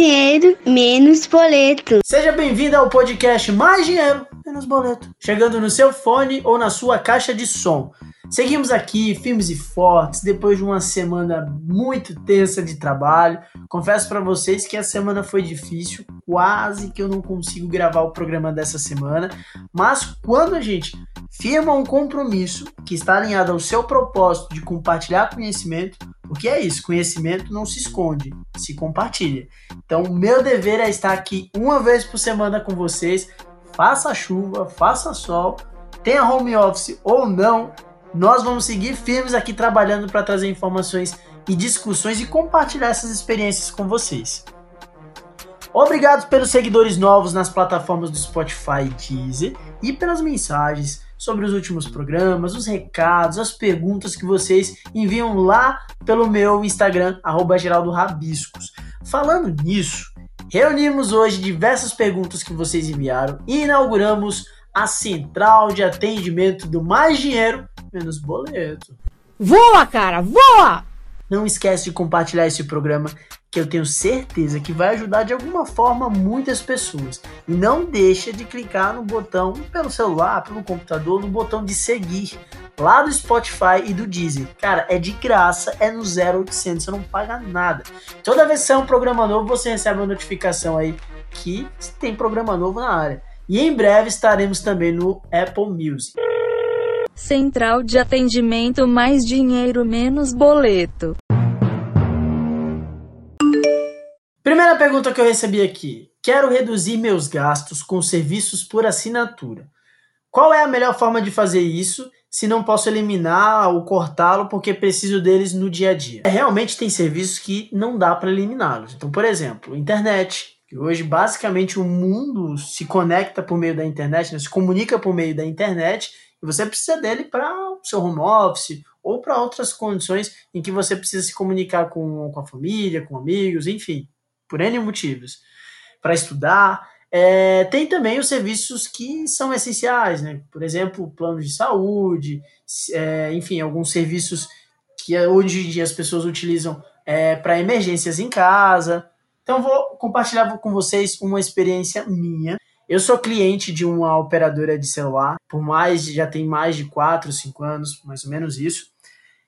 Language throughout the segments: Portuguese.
dinheiro, menos boleto. Seja bem-vindo ao podcast Mais Dinheiro, Menos Boleto. Chegando no seu fone ou na sua caixa de som. Seguimos aqui, firmes e fortes, depois de uma semana muito tensa de trabalho. Confesso para vocês que a semana foi difícil, quase que eu não consigo gravar o programa dessa semana. Mas quando a gente firma um compromisso que está alinhado ao seu propósito de compartilhar conhecimento, porque é isso, conhecimento não se esconde, se compartilha. Então, meu dever é estar aqui uma vez por semana com vocês. Faça chuva, faça sol, tenha home office ou não, nós vamos seguir firmes aqui trabalhando para trazer informações e discussões e compartilhar essas experiências com vocês. Obrigado pelos seguidores novos nas plataformas do Spotify e Deezer e pelas mensagens sobre os últimos programas, os recados, as perguntas que vocês enviam lá pelo meu Instagram, arroba Geraldo Rabiscos. Falando nisso, reunimos hoje diversas perguntas que vocês enviaram e inauguramos a central de atendimento do Mais Dinheiro Menos Boleto. Voa, cara, voa! Não esquece de compartilhar esse programa que eu tenho certeza que vai ajudar de alguma forma muitas pessoas. E não deixa de clicar no botão pelo celular, pelo computador, no botão de seguir lá do Spotify e do Deezer. Cara, é de graça, é no 0800, você não paga nada. Toda vez que sair um programa novo, você recebe uma notificação aí que tem programa novo na área. E em breve estaremos também no Apple Music. Central de atendimento mais dinheiro menos boleto. Primeira pergunta que eu recebi aqui. Quero reduzir meus gastos com serviços por assinatura. Qual é a melhor forma de fazer isso se não posso eliminar ou cortá-lo porque preciso deles no dia a dia? Realmente tem serviços que não dá para eliminá-los. Então, por exemplo, internet, que hoje basicamente o mundo se conecta por meio da internet, né? se comunica por meio da internet, e você precisa dele para o seu home office ou para outras condições em que você precisa se comunicar com, com a família, com amigos, enfim, por N motivos. Para estudar. É, tem também os serviços que são essenciais, né? por exemplo, planos de saúde, é, enfim, alguns serviços que hoje em dia as pessoas utilizam é, para emergências em casa. Então vou compartilhar com vocês uma experiência minha. Eu sou cliente de uma operadora de celular, por mais já tem mais de 4, 5 anos, mais ou menos isso.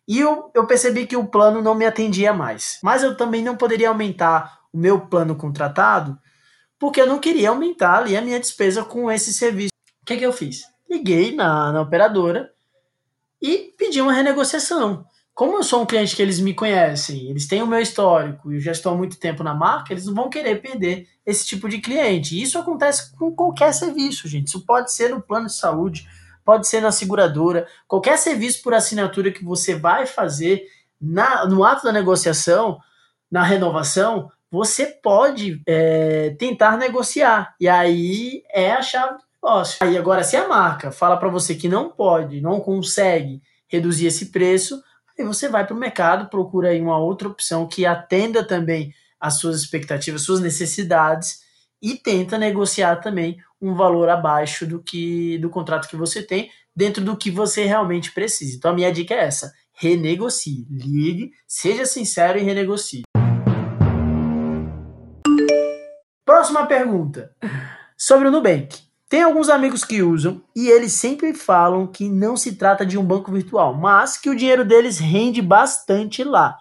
E eu, eu percebi que o plano não me atendia mais. Mas eu também não poderia aumentar o meu plano contratado, porque eu não queria aumentar ali a minha despesa com esse serviço. O que, que eu fiz? Liguei na, na operadora e pedi uma renegociação como eu sou um cliente que eles me conhecem, eles têm o meu histórico e eu já estou há muito tempo na marca, eles não vão querer perder esse tipo de cliente. Isso acontece com qualquer serviço, gente. Isso pode ser no plano de saúde, pode ser na seguradora, qualquer serviço por assinatura que você vai fazer na, no ato da negociação, na renovação, você pode é, tentar negociar. E aí é a chave do negócio. Aí agora, se a marca fala para você que não pode, não consegue reduzir esse preço, Aí você vai para o mercado, procura aí uma outra opção que atenda também às suas expectativas, suas necessidades e tenta negociar também um valor abaixo do que do contrato que você tem, dentro do que você realmente precisa. Então a minha dica é essa: renegocie, ligue, seja sincero e renegocie. Próxima pergunta sobre o Nubank. Tem alguns amigos que usam e eles sempre falam que não se trata de um banco virtual, mas que o dinheiro deles rende bastante lá.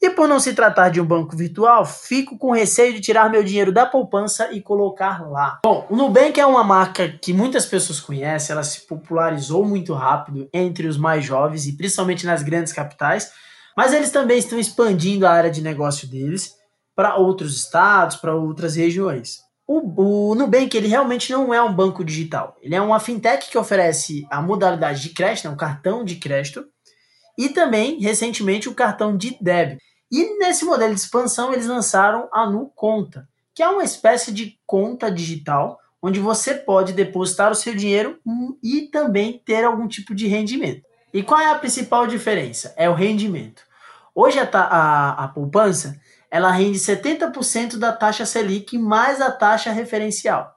E por não se tratar de um banco virtual, fico com receio de tirar meu dinheiro da poupança e colocar lá. Bom, o Nubank é uma marca que muitas pessoas conhecem, ela se popularizou muito rápido entre os mais jovens e principalmente nas grandes capitais, mas eles também estão expandindo a área de negócio deles para outros estados, para outras regiões. O, o Nubank ele realmente não é um banco digital. Ele é uma fintech que oferece a modalidade de crédito, né, um cartão de crédito, e também, recentemente, o cartão de débito. E nesse modelo de expansão, eles lançaram a NuConta, que é uma espécie de conta digital, onde você pode depositar o seu dinheiro e também ter algum tipo de rendimento. E qual é a principal diferença? É o rendimento. Hoje a, a, a poupança ela rende 70% da taxa Selic mais a taxa referencial.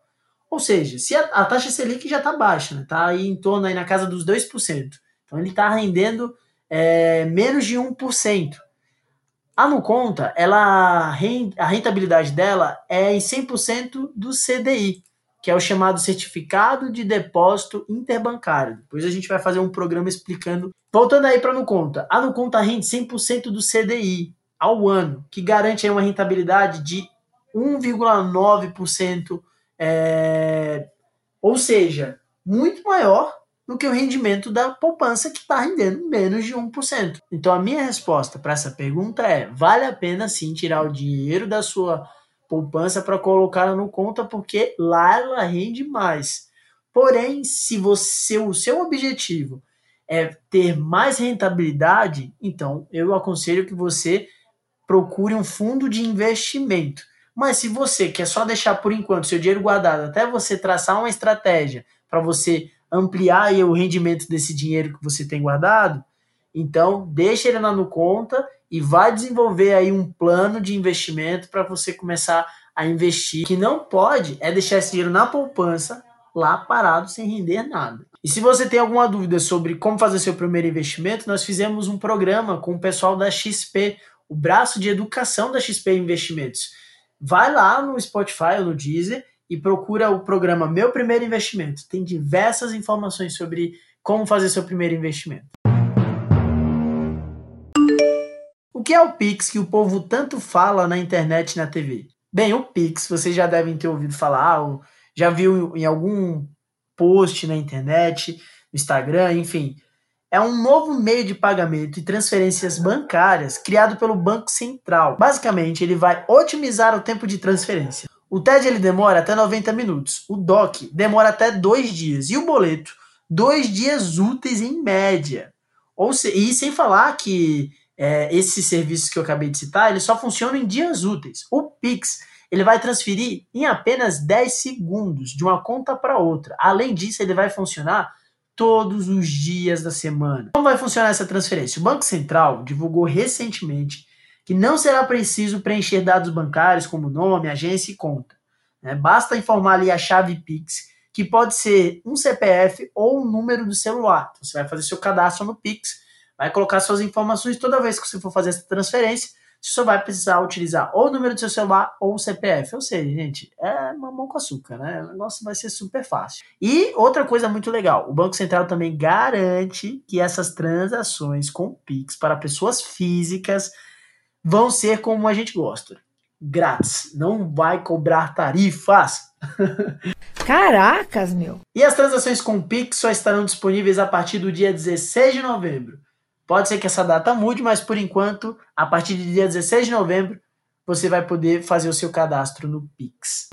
Ou seja, se a, a taxa Selic já está baixa, está né? Tá aí em torno aí na casa dos 2%. Então ele está rendendo é, menos de 1%. A Nuconta, ela, a rentabilidade dela é em 100% do CDI, que é o chamado Certificado de Depósito Interbancário. Depois a gente vai fazer um programa explicando. Voltando aí para a Nuconta. A Nuconta rende 100% do CDI ao ano, que garante uma rentabilidade de 1,9%, é... ou seja, muito maior do que o rendimento da poupança que está rendendo menos de 1%. Então a minha resposta para essa pergunta é: vale a pena sim tirar o dinheiro da sua poupança para colocar no conta porque lá ela rende mais. Porém, se você o seu objetivo é ter mais rentabilidade, então eu aconselho que você procure um fundo de investimento. Mas se você quer só deixar por enquanto seu dinheiro guardado até você traçar uma estratégia para você ampliar o rendimento desse dinheiro que você tem guardado, então deixa ele lá no conta e vai desenvolver aí um plano de investimento para você começar a investir. O que não pode é deixar esse dinheiro na poupança lá parado sem render nada. E se você tem alguma dúvida sobre como fazer seu primeiro investimento, nós fizemos um programa com o pessoal da XP, o braço de educação da XP Investimentos. Vai lá no Spotify ou no Deezer e procura o programa Meu Primeiro Investimento. Tem diversas informações sobre como fazer seu primeiro investimento. O que é o Pix que o povo tanto fala na internet e na TV? Bem, o Pix, vocês já devem ter ouvido falar, ou já viu em algum post na internet, no Instagram, enfim. É um novo meio de pagamento e transferências bancárias criado pelo Banco Central. Basicamente, ele vai otimizar o tempo de transferência. O TED ele demora até 90 minutos, o DOC demora até dois dias e o boleto dois dias úteis em média. Ou se, e sem falar que é, esses serviços que eu acabei de citar, eles só funcionam em dias úteis. O Pix ele vai transferir em apenas 10 segundos de uma conta para outra. Além disso, ele vai funcionar todos os dias da semana. Como vai funcionar essa transferência? O Banco Central divulgou recentemente que não será preciso preencher dados bancários como nome, agência e conta. Né? Basta informar ali a chave Pix, que pode ser um CPF ou um número do celular. Então, você vai fazer seu cadastro no Pix, vai colocar suas informações toda vez que você for fazer essa transferência. Você só vai precisar utilizar ou o número do seu celular ou o CPF. Ou seja, gente, é mamão com açúcar, né? O negócio vai ser super fácil. E outra coisa muito legal: o Banco Central também garante que essas transações com Pix para pessoas físicas vão ser como a gente gosta. Grátis. Não vai cobrar tarifas. Caracas, meu. E as transações com Pix só estarão disponíveis a partir do dia 16 de novembro. Pode ser que essa data mude, mas por enquanto, a partir do dia 16 de novembro, você vai poder fazer o seu cadastro no Pix.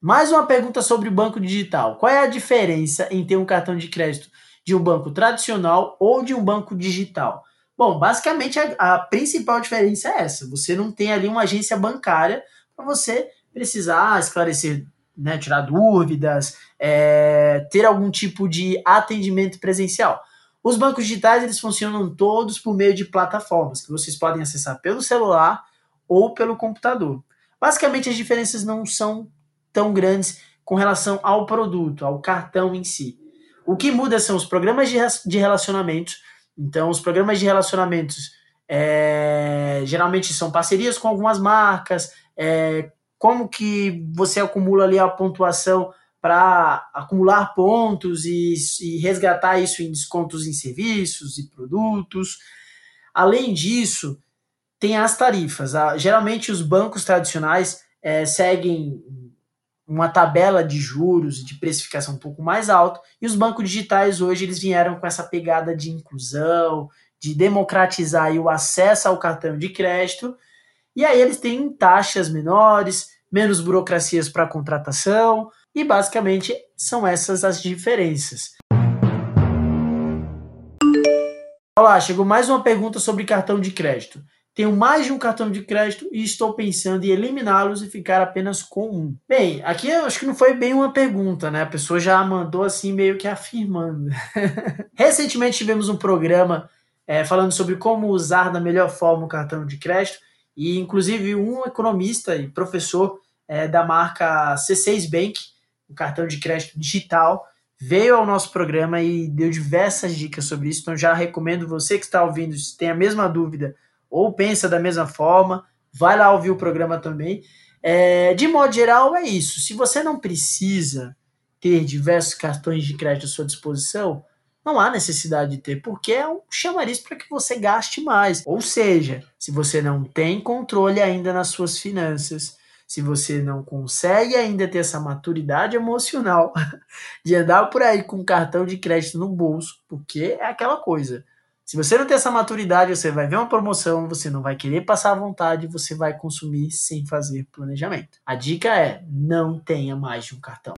Mais uma pergunta sobre o banco digital. Qual é a diferença em ter um cartão de crédito de um banco tradicional ou de um banco digital? Bom, basicamente a, a principal diferença é essa. Você não tem ali uma agência bancária para você precisar esclarecer, né, tirar dúvidas, é, ter algum tipo de atendimento presencial. Os bancos digitais eles funcionam todos por meio de plataformas que vocês podem acessar pelo celular ou pelo computador. Basicamente as diferenças não são tão grandes com relação ao produto, ao cartão em si. O que muda são os programas de relacionamento. Então, os programas de relacionamentos é, geralmente são parcerias com algumas marcas, é, como que você acumula ali a pontuação para acumular pontos e, e, resgatar isso em descontos em serviços e produtos. Além disso, tem as tarifas. Geralmente os bancos tradicionais é, seguem uma tabela de juros e de precificação um pouco mais alta, e os bancos digitais hoje eles vieram com essa pegada de inclusão, de democratizar o acesso ao cartão de crédito, e aí eles têm taxas menores, menos burocracias para contratação, e basicamente são essas as diferenças. Olá, chegou mais uma pergunta sobre cartão de crédito. Tenho mais de um cartão de crédito e estou pensando em eliminá-los e ficar apenas com um. Bem, aqui eu acho que não foi bem uma pergunta, né? A pessoa já mandou assim meio que afirmando. Recentemente tivemos um programa é, falando sobre como usar da melhor forma o cartão de crédito e inclusive um economista e professor é, da marca C6 Bank, o cartão de crédito digital, veio ao nosso programa e deu diversas dicas sobre isso. Então já recomendo você que está ouvindo, se tem a mesma dúvida ou pensa da mesma forma, vai lá ouvir o programa também. É, de modo geral, é isso. Se você não precisa ter diversos cartões de crédito à sua disposição, não há necessidade de ter, porque é um chamariz para que você gaste mais. Ou seja, se você não tem controle ainda nas suas finanças, se você não consegue ainda ter essa maturidade emocional de andar por aí com cartão de crédito no bolso, porque é aquela coisa. Se você não tem essa maturidade, você vai ver uma promoção, você não vai querer passar à vontade, você vai consumir sem fazer planejamento. A dica é: não tenha mais de um cartão.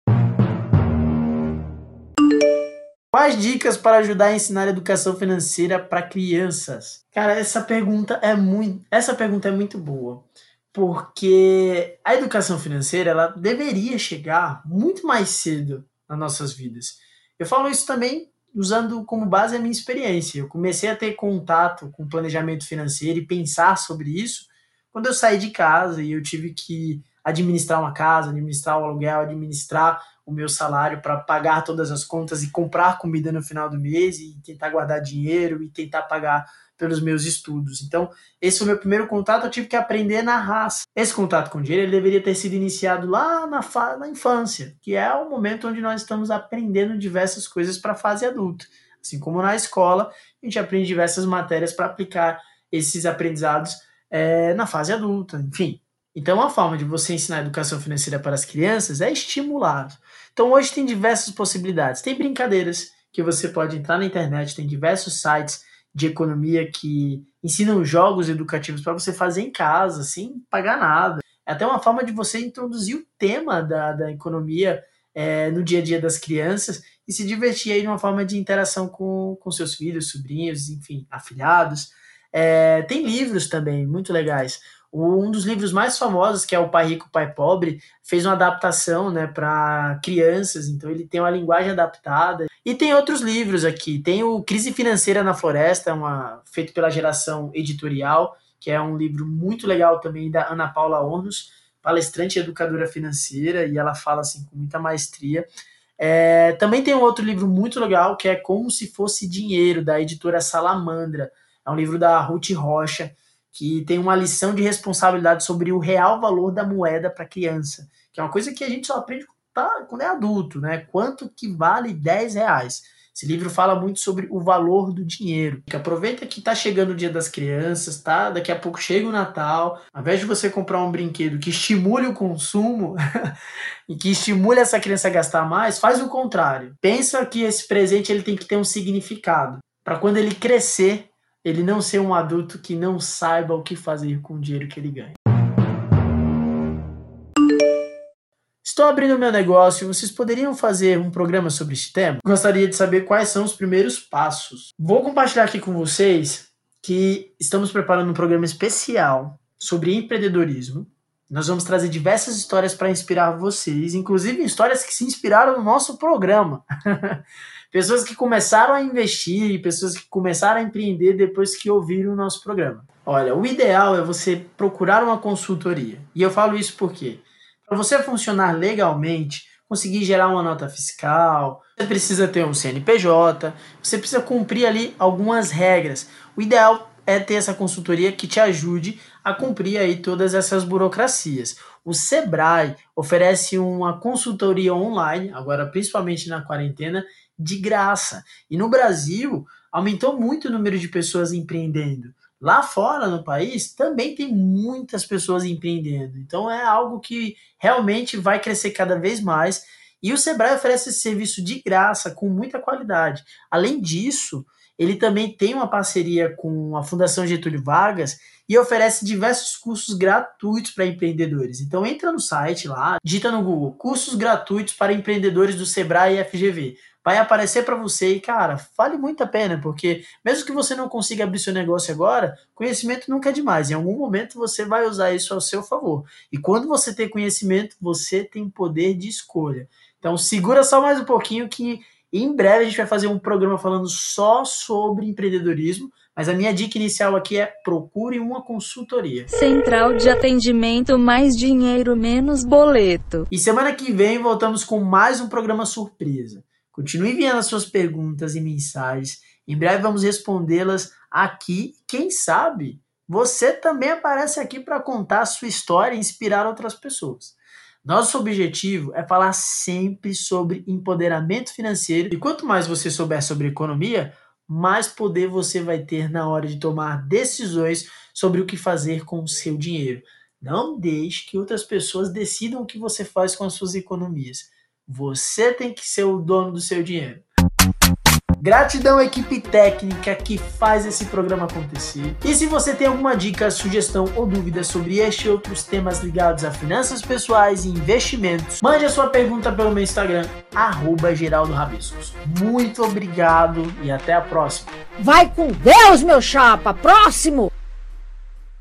Quais dicas para ajudar a ensinar educação financeira para crianças? Cara, essa pergunta é muito, essa pergunta é muito boa porque a educação financeira ela deveria chegar muito mais cedo nas nossas vidas. Eu falo isso também usando como base a minha experiência. Eu comecei a ter contato com planejamento financeiro e pensar sobre isso quando eu saí de casa e eu tive que administrar uma casa, administrar o aluguel, administrar o meu salário para pagar todas as contas e comprar comida no final do mês e tentar guardar dinheiro e tentar pagar pelos meus estudos. Então, esse foi o meu primeiro contato, eu tive que aprender na raça. Esse contato com dinheiro ele deveria ter sido iniciado lá na, na infância, que é o momento onde nós estamos aprendendo diversas coisas para a fase adulta. Assim como na escola, a gente aprende diversas matérias para aplicar esses aprendizados é, na fase adulta, enfim. Então, uma forma de você ensinar educação financeira para as crianças é estimular. Então, hoje tem diversas possibilidades. Tem brincadeiras que você pode entrar na internet, tem diversos sites de economia que ensinam jogos educativos para você fazer em casa, sem pagar nada. É até uma forma de você introduzir o tema da, da economia é, no dia a dia das crianças e se divertir aí de uma forma de interação com, com seus filhos, sobrinhos, enfim, afilhados. É, tem livros também muito legais. Um dos livros mais famosos, que é O Pai Rico, Pai Pobre, fez uma adaptação né, para crianças, então ele tem uma linguagem adaptada. E tem outros livros aqui. Tem o Crise Financeira na Floresta, uma, feito pela geração editorial, que é um livro muito legal também da Ana Paula Ornos, palestrante e educadora financeira, e ela fala assim com muita maestria. É, também tem um outro livro muito legal, que é Como Se Fosse Dinheiro, da editora Salamandra. É um livro da Ruth Rocha que tem uma lição de responsabilidade sobre o real valor da moeda para criança, que é uma coisa que a gente só aprende tá, quando é adulto, né? Quanto que vale 10 reais? Esse livro fala muito sobre o valor do dinheiro. Aproveita que tá chegando o dia das crianças, tá? Daqui a pouco chega o Natal. Ao invés de você comprar um brinquedo que estimule o consumo e que estimule essa criança a gastar mais, faz o contrário. Pensa que esse presente ele tem que ter um significado. Para quando ele crescer, ele não ser um adulto que não saiba o que fazer com o dinheiro que ele ganha. Estou abrindo meu negócio, vocês poderiam fazer um programa sobre este tema? Gostaria de saber quais são os primeiros passos. Vou compartilhar aqui com vocês que estamos preparando um programa especial sobre empreendedorismo. Nós vamos trazer diversas histórias para inspirar vocês, inclusive histórias que se inspiraram no nosso programa. Pessoas que começaram a investir, pessoas que começaram a empreender depois que ouviram o nosso programa. Olha, o ideal é você procurar uma consultoria. E eu falo isso porque para você funcionar legalmente, conseguir gerar uma nota fiscal, você precisa ter um CNPJ, você precisa cumprir ali algumas regras. O ideal é ter essa consultoria que te ajude a cumprir aí todas essas burocracias. O Sebrae oferece uma consultoria online, agora principalmente na quarentena, de graça. E no Brasil, aumentou muito o número de pessoas empreendendo. Lá fora, no país, também tem muitas pessoas empreendendo. Então é algo que realmente vai crescer cada vez mais. E o Sebrae oferece esse serviço de graça, com muita qualidade. Além disso, ele também tem uma parceria com a Fundação Getúlio Vargas e oferece diversos cursos gratuitos para empreendedores. Então entra no site lá, digita no Google cursos gratuitos para empreendedores do Sebrae e FGV vai aparecer para você e, cara, vale muito a pena, porque mesmo que você não consiga abrir seu negócio agora, conhecimento nunca é demais. Em algum momento você vai usar isso ao seu favor. E quando você tem conhecimento, você tem poder de escolha. Então segura só mais um pouquinho que em breve a gente vai fazer um programa falando só sobre empreendedorismo. Mas a minha dica inicial aqui é procure uma consultoria. Central de atendimento, mais dinheiro, menos boleto. E semana que vem voltamos com mais um programa surpresa. Continue enviando as suas perguntas e mensagens. Em breve vamos respondê-las aqui. Quem sabe você também aparece aqui para contar a sua história e inspirar outras pessoas. Nosso objetivo é falar sempre sobre empoderamento financeiro e quanto mais você souber sobre economia, mais poder você vai ter na hora de tomar decisões sobre o que fazer com o seu dinheiro. Não deixe que outras pessoas decidam o que você faz com as suas economias. Você tem que ser o dono do seu dinheiro. Gratidão à equipe técnica que faz esse programa acontecer. E se você tem alguma dica, sugestão ou dúvida sobre este e outros temas ligados a finanças pessoais e investimentos, mande a sua pergunta pelo meu Instagram, arroba Geraldo Rabiscos. Muito obrigado e até a próxima. Vai com Deus, meu chapa! Próximo!